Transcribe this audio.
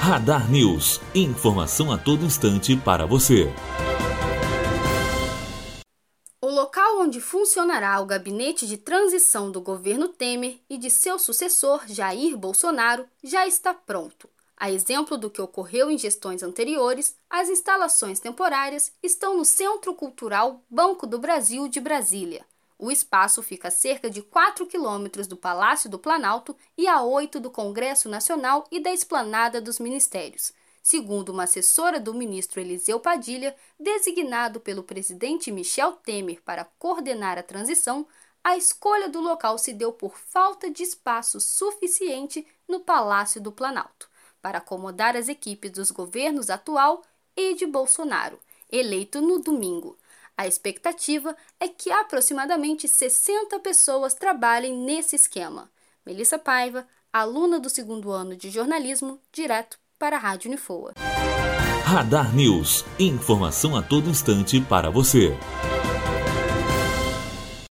Radar News. Informação a todo instante para você. O local onde funcionará o gabinete de transição do governo Temer e de seu sucessor, Jair Bolsonaro, já está pronto. A exemplo do que ocorreu em gestões anteriores, as instalações temporárias estão no Centro Cultural Banco do Brasil de Brasília. O espaço fica a cerca de 4 quilômetros do Palácio do Planalto e a 8 do Congresso Nacional e da Esplanada dos Ministérios. Segundo uma assessora do ministro Eliseu Padilha, designado pelo presidente Michel Temer para coordenar a transição, a escolha do local se deu por falta de espaço suficiente no Palácio do Planalto para acomodar as equipes dos governos atual e de Bolsonaro, eleito no domingo. A expectativa é que aproximadamente 60 pessoas trabalhem nesse esquema. Melissa Paiva, aluna do segundo ano de jornalismo, direto para a Rádio Unifoa. Radar News. Informação a todo instante para você.